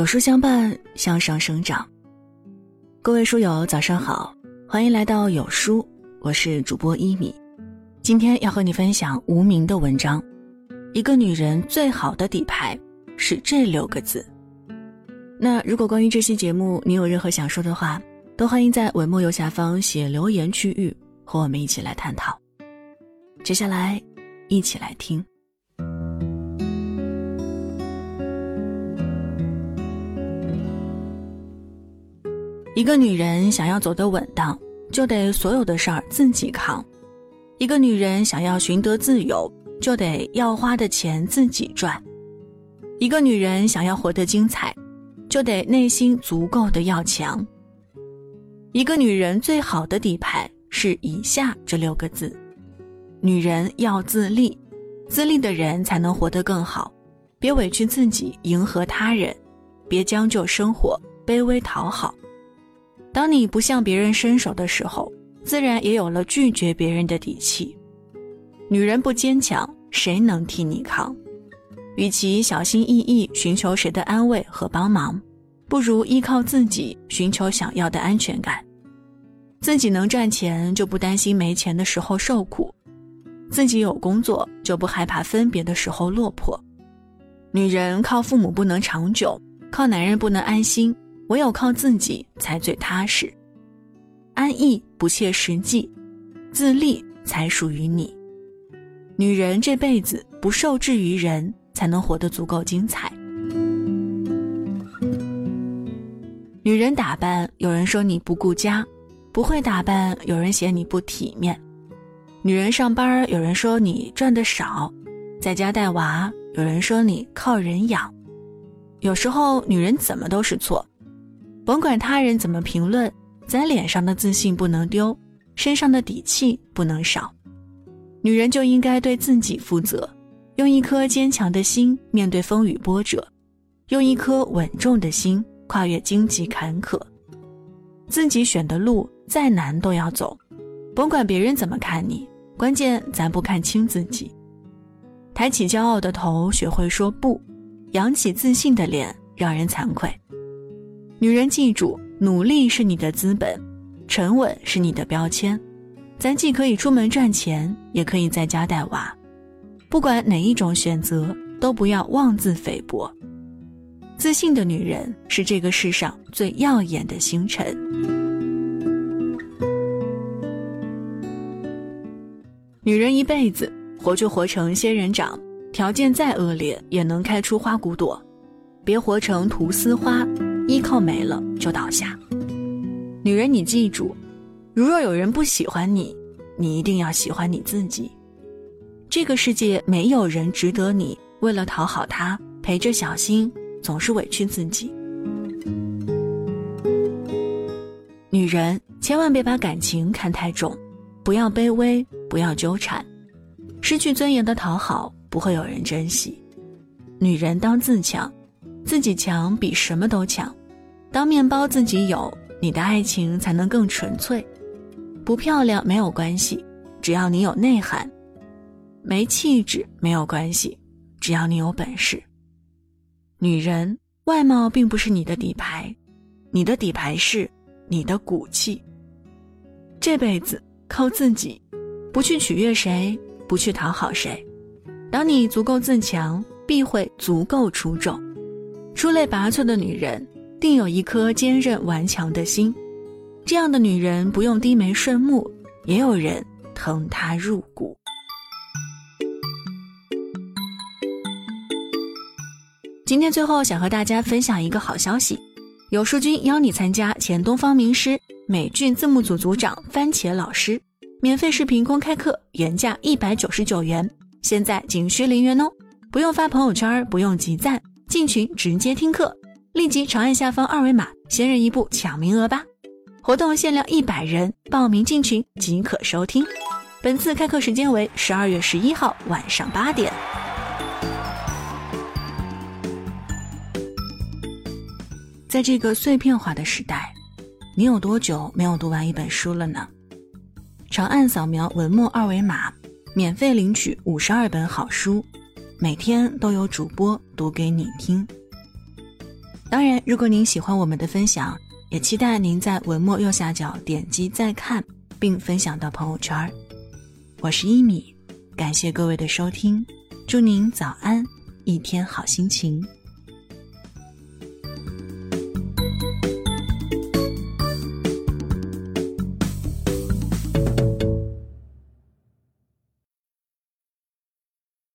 有书相伴，向上生长。各位书友，早上好，欢迎来到有书，我是主播一米。今天要和你分享无名的文章。一个女人最好的底牌是这六个字。那如果关于这期节目你有任何想说的话，都欢迎在文末右下方写留言区域，和我们一起来探讨。接下来，一起来听。一个女人想要走得稳当，就得所有的事儿自己扛；一个女人想要寻得自由，就得要花的钱自己赚；一个女人想要活得精彩，就得内心足够的要强。一个女人最好的底牌是以下这六个字：女人要自立，自立的人才能活得更好。别委屈自己迎合他人，别将就生活卑微讨好。当你不向别人伸手的时候，自然也有了拒绝别人的底气。女人不坚强，谁能替你扛？与其小心翼翼寻求谁的安慰和帮忙，不如依靠自己寻求想要的安全感。自己能赚钱，就不担心没钱的时候受苦；自己有工作，就不害怕分别的时候落魄。女人靠父母不能长久，靠男人不能安心。唯有靠自己才最踏实，安逸不切实际，自立才属于你。女人这辈子不受制于人，才能活得足够精彩。女人打扮，有人说你不顾家；不会打扮，有人嫌你不体面。女人上班，有人说你赚的少；在家带娃，有人说你靠人养。有时候，女人怎么都是错。甭管他人怎么评论，咱脸上的自信不能丢，身上的底气不能少。女人就应该对自己负责，用一颗坚强的心面对风雨波折，用一颗稳重的心跨越荆棘坎坷。自己选的路再难都要走，甭管别人怎么看你，关键咱不看清自己。抬起骄傲的头，学会说不；扬起自信的脸，让人惭愧。女人记住，努力是你的资本，沉稳是你的标签。咱既可以出门赚钱，也可以在家带娃。不管哪一种选择，都不要妄自菲薄。自信的女人是这个世上最耀眼的星辰。女人一辈子活就活成仙人掌，条件再恶劣也能开出花骨朵。别活成菟丝花。依靠没了就倒下，女人，你记住，如若有人不喜欢你，你一定要喜欢你自己。这个世界没有人值得你为了讨好他，陪着小心，总是委屈自己。女人千万别把感情看太重，不要卑微，不要纠缠，失去尊严的讨好不会有人珍惜。女人当自强，自己强比什么都强。当面包自己有，你的爱情才能更纯粹。不漂亮没有关系，只要你有内涵；没气质没有关系，只要你有本事。女人外貌并不是你的底牌，你的底牌是你的骨气。这辈子靠自己，不去取悦谁，不去讨好谁。当你足够自强，必会足够出众。出类拔萃的女人。定有一颗坚韧顽强的心，这样的女人不用低眉顺目，也有人疼她入骨。今天最后想和大家分享一个好消息，有书君邀你参加前东方名师美剧字幕组组长番茄老师免费视频公开课，原价一百九十九元，现在仅需零元哦！不用发朋友圈，不用集赞，进群直接听课。立即长按下方二维码，先人一步抢名额吧！活动限量一百人，报名进群即可收听。本次开课时间为十二月十一号晚上八点。在这个碎片化的时代，你有多久没有读完一本书了呢？长按扫描文末二维码，免费领取五十二本好书，每天都有主播读给你听。当然，如果您喜欢我们的分享，也期待您在文末右下角点击再看，并分享到朋友圈。我是一米，感谢各位的收听，祝您早安，一天好心情。